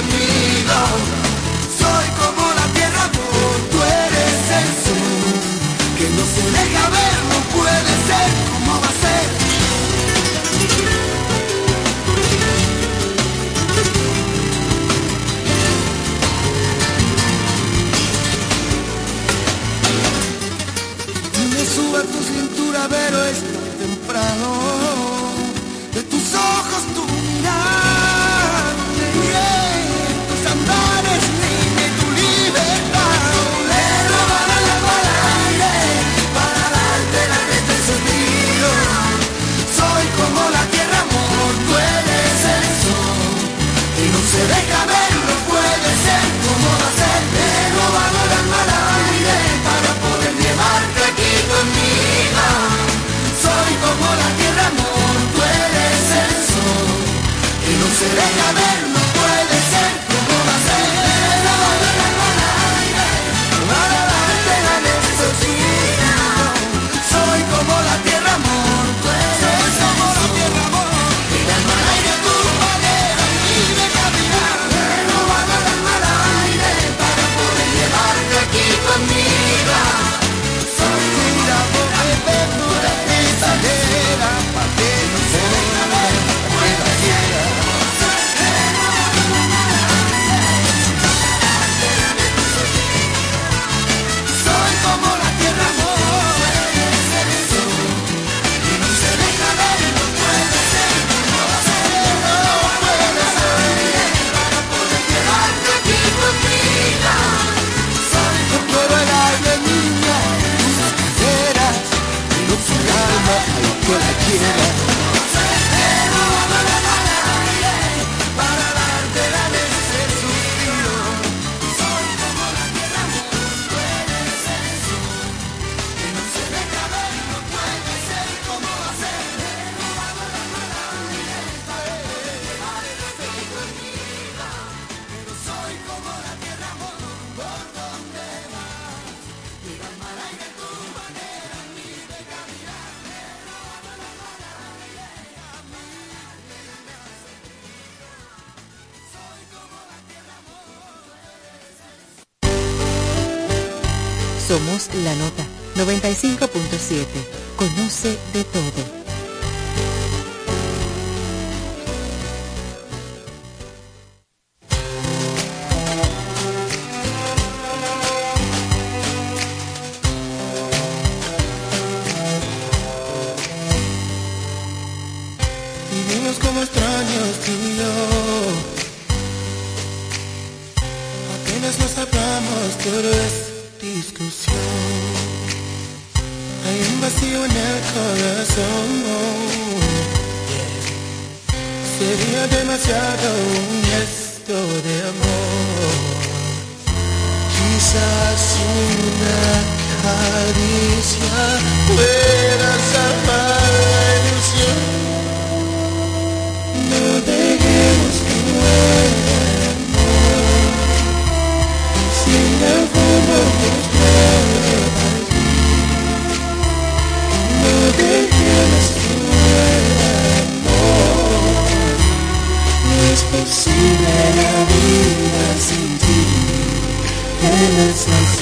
sido. Soy como la tierra, amor, tú eres el sol, que no se deja ver, no puede ser como va a ser. Dime, sube tu cintura, pero es tan temprano. serena del Christmas.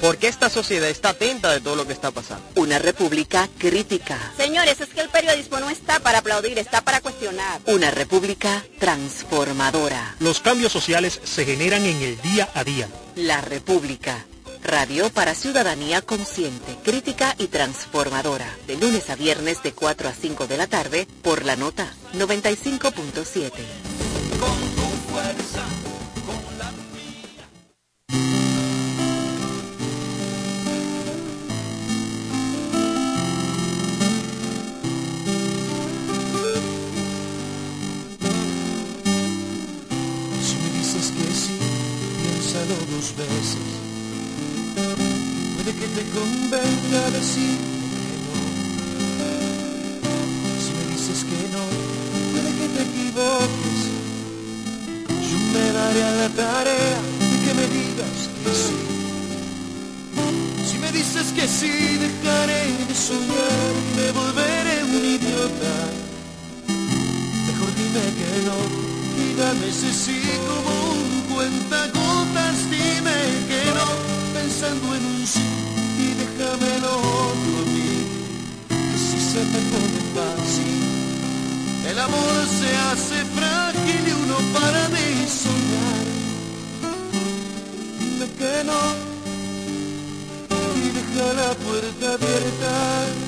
Porque esta sociedad está atenta de todo lo que está pasando. Una república crítica. Señores, es que el periodismo no está para aplaudir, está para cuestionar. Una república transformadora. Los cambios sociales se generan en el día a día. La república. Radio para ciudadanía consciente, crítica y transformadora. De lunes a viernes de 4 a 5 de la tarde por la nota 95.7. convenga no. Si me dices que no, puede que te equivoques. Yo me daré a la tarea de que me digas que sí. Si me dices que sí, dejaré de soñar me volveré un idiota. Mejor dime que no y dame ese sí como un cuentagotas. Dime que no, pensando en un sí y déjamelo otro a mí. Si se te pone fácil, el amor se hace frágil y uno para de soñar. Dime que no y deja la puerta abierta.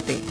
95.7.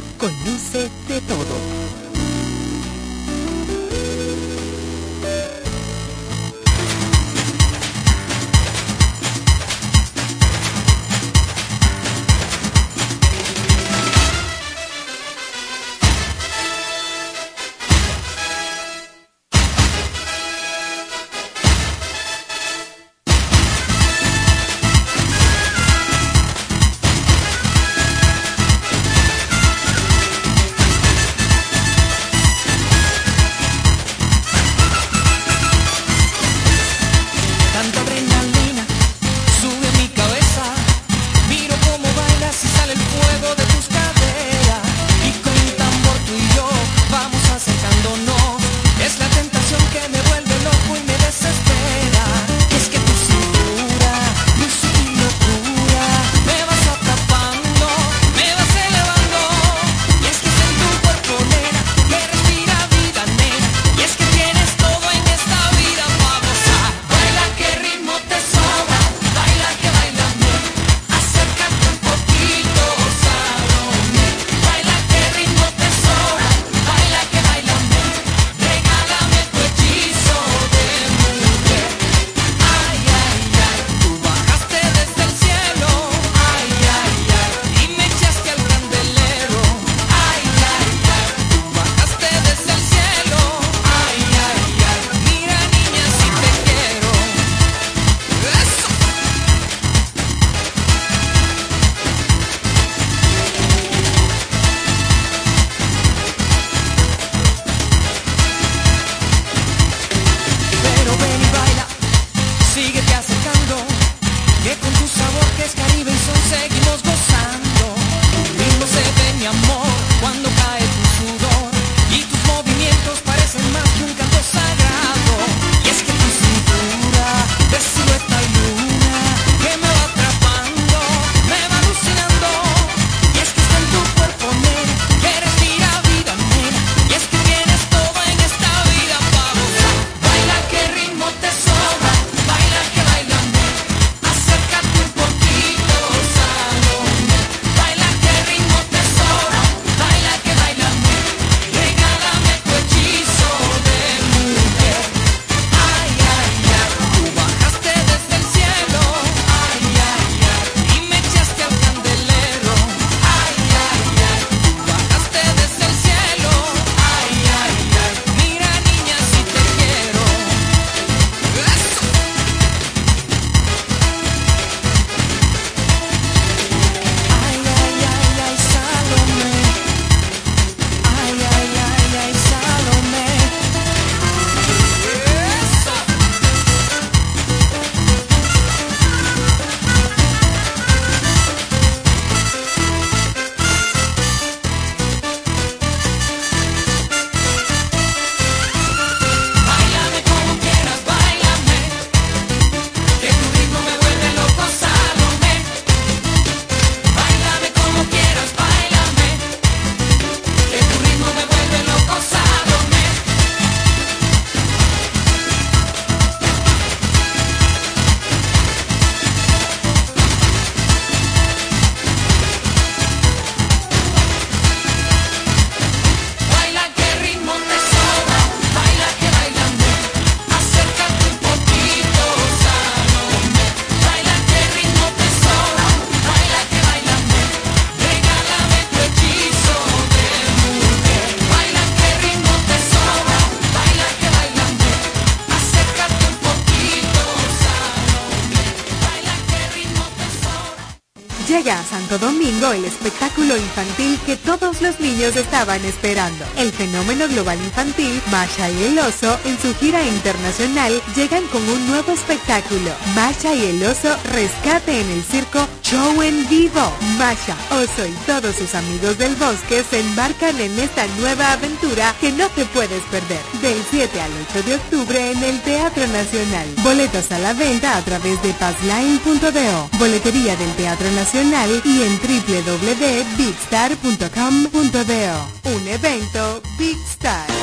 niños estaban esperando. El fenómeno global infantil, Masha y el oso, en su gira internacional, llegan con un nuevo espectáculo. Masha y el oso rescate en el circo Show en vivo. Masha, oso y todos sus amigos del bosque se embarcan en esta nueva aventura que no te puedes perder. Del 7 al 8 de octubre en el Teatro Nacional. Boletos a la venta a través de passline.do, boletería del Teatro Nacional y en www.bigstar.com.do. Un evento Big Star.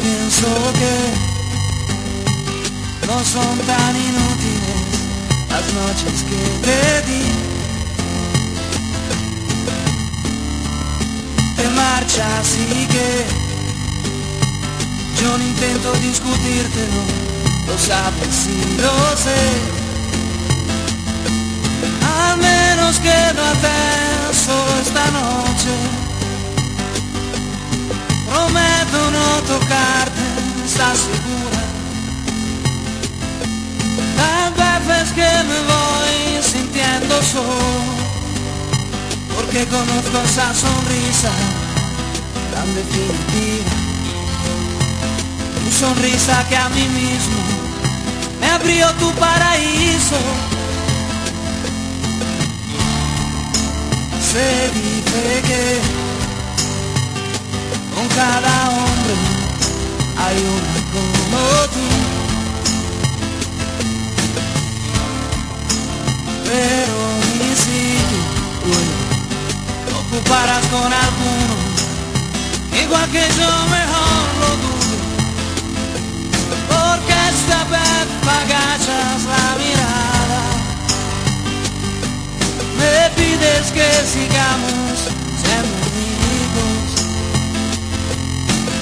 Pienso que no son tan inútiles las noches que te di. Te marchas y que yo no intento discutírtelo, lo sabes y lo sé. Al menos quédate solo esta noche tocarte, ¿estás segura? Las veces que me voy sintiendo solo, porque conozco esa sonrisa tan definitiva. Tu sonrisa que a mí mismo me abrió tu paraíso. Se dice que con cada hombre hay una como tú. Pero ni si tú ocuparás con alguno, igual que yo mejor lo dudo. Porque esta vez agachas la mirada, me pides que sigamos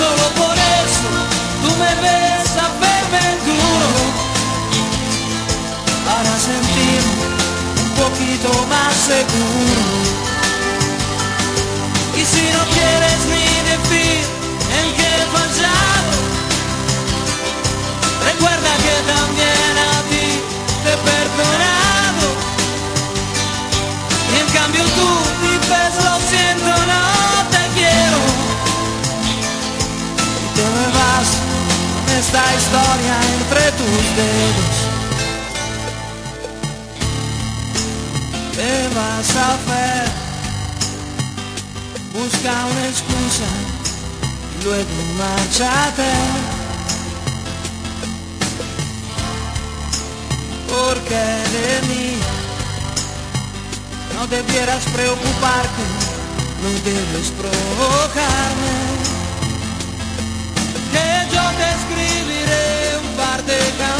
solo por eso tú me ves a verme duro para sentirme un poquito más seguro. Y si no quieres ni decir en qué he fallado, recuerda que dedos. ¿Qué vas a hacer? Busca una excusa luego marchate. Porque de mí no debieras preocuparte, no debes provocarme yo te escribiré un par de canciones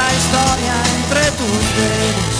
historia entre tus.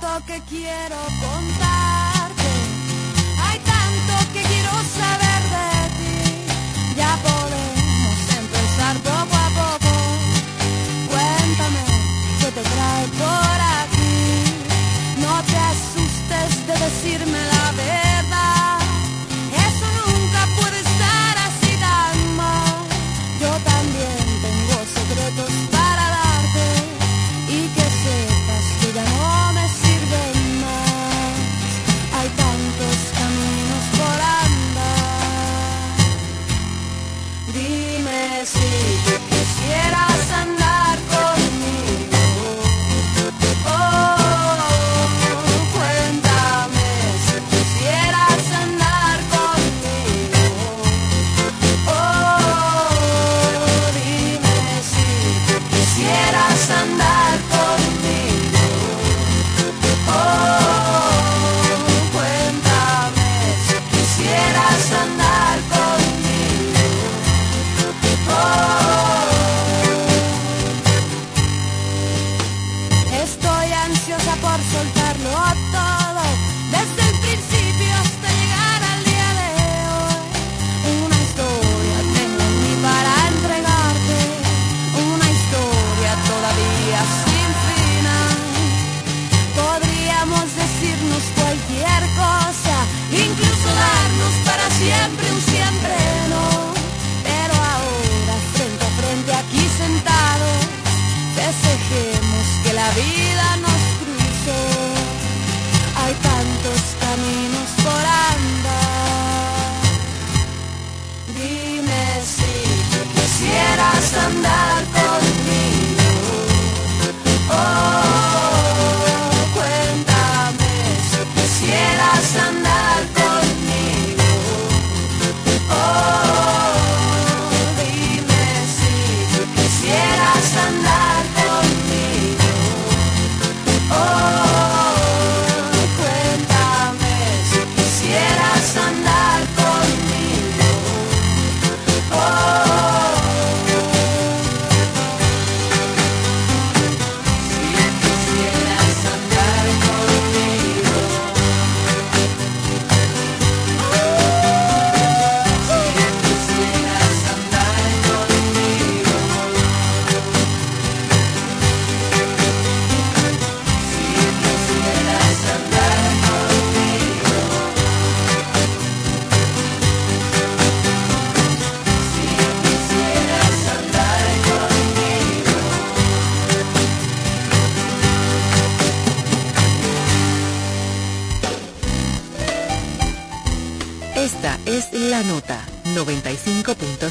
Tanto que quiero contarte,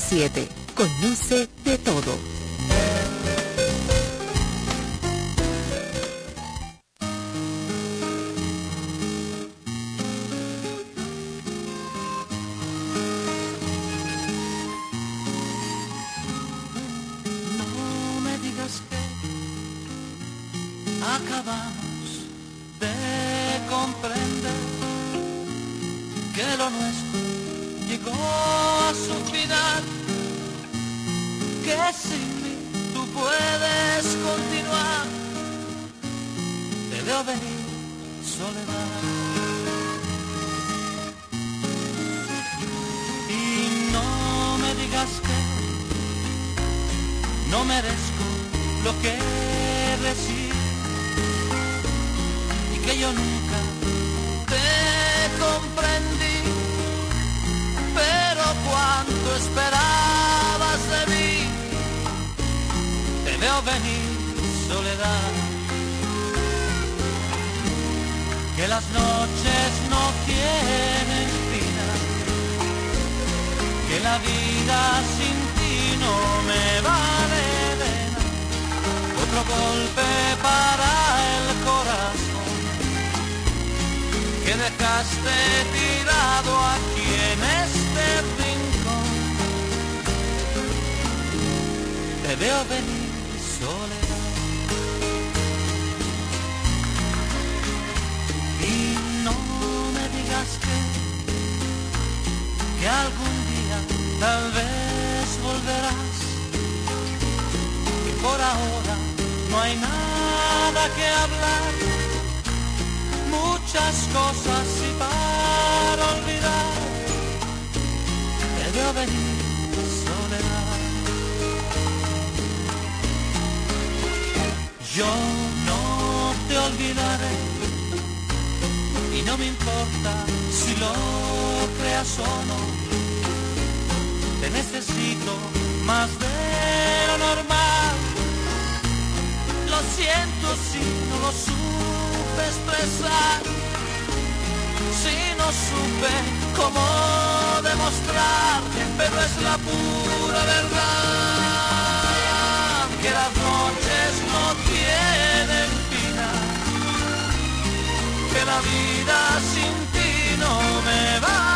95.7. no merezco lo que recibí y que yo nunca te comprendí. Pero cuánto esperabas de mí, te veo venir, soledad. Que las noches no tienen final, que la vida sin ti no me nada. Otro golpe para el corazón que dejaste tirado aquí en este rincón. Te veo venir soledad. Y no me digas que, que algún día tal vez volverás. Que por ahora no hay nada que hablar. Muchas cosas y para olvidar. Te venir soledad. Yo no te olvidaré y no me importa si lo creas o no. Te necesito más de lo normal. Siento si no lo supe expresar, si no supe cómo demostrar, pero es la pura verdad que las noches no tienen final que la vida sin ti no me vale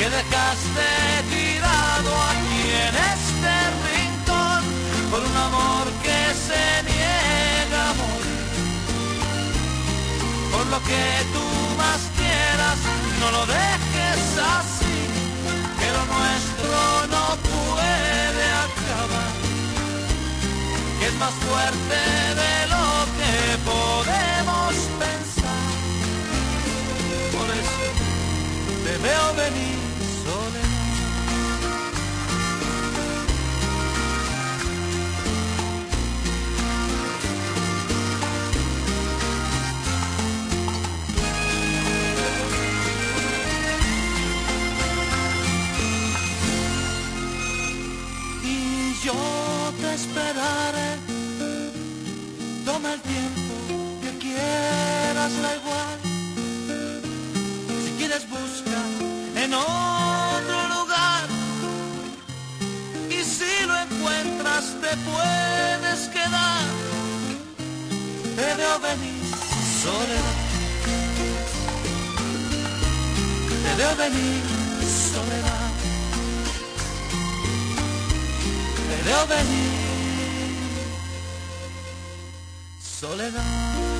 que dejaste tirado aquí en este rincón por un amor que se niega a morir. Por lo que tú más quieras, no lo dejes así, que lo nuestro no puede acabar que es más fuerte de lo que podemos pensar. Por eso te veo venir esperaré. Eh. Toma el tiempo que quieras, da igual. Si quieres busca en otro lugar. Y si lo encuentras te puedes quedar. Te veo venir, soledad. Te veo venir, soledad. Te veo venir. soledad.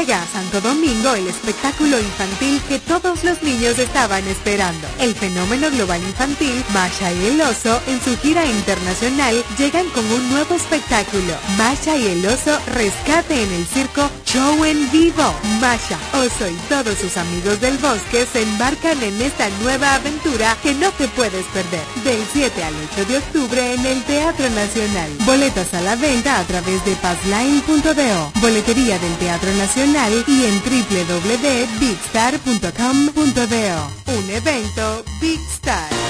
Santo Domingo el espectáculo infantil que todos los niños estaban esperando. El fenómeno global infantil, Masha y el oso, en su gira internacional, llegan con un nuevo espectáculo. Masha y el oso rescate en el circo Show en vivo. Masha, oso y todos sus amigos del bosque se embarcan en esta nueva aventura que no te puedes perder. Del 7 al 8 de octubre en el Teatro Nacional. Boletas a la venta a través de passline.do. Boletería del Teatro Nacional y en www.bigstar.com.do. Un evento Big Star.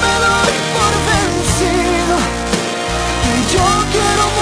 Yo quiero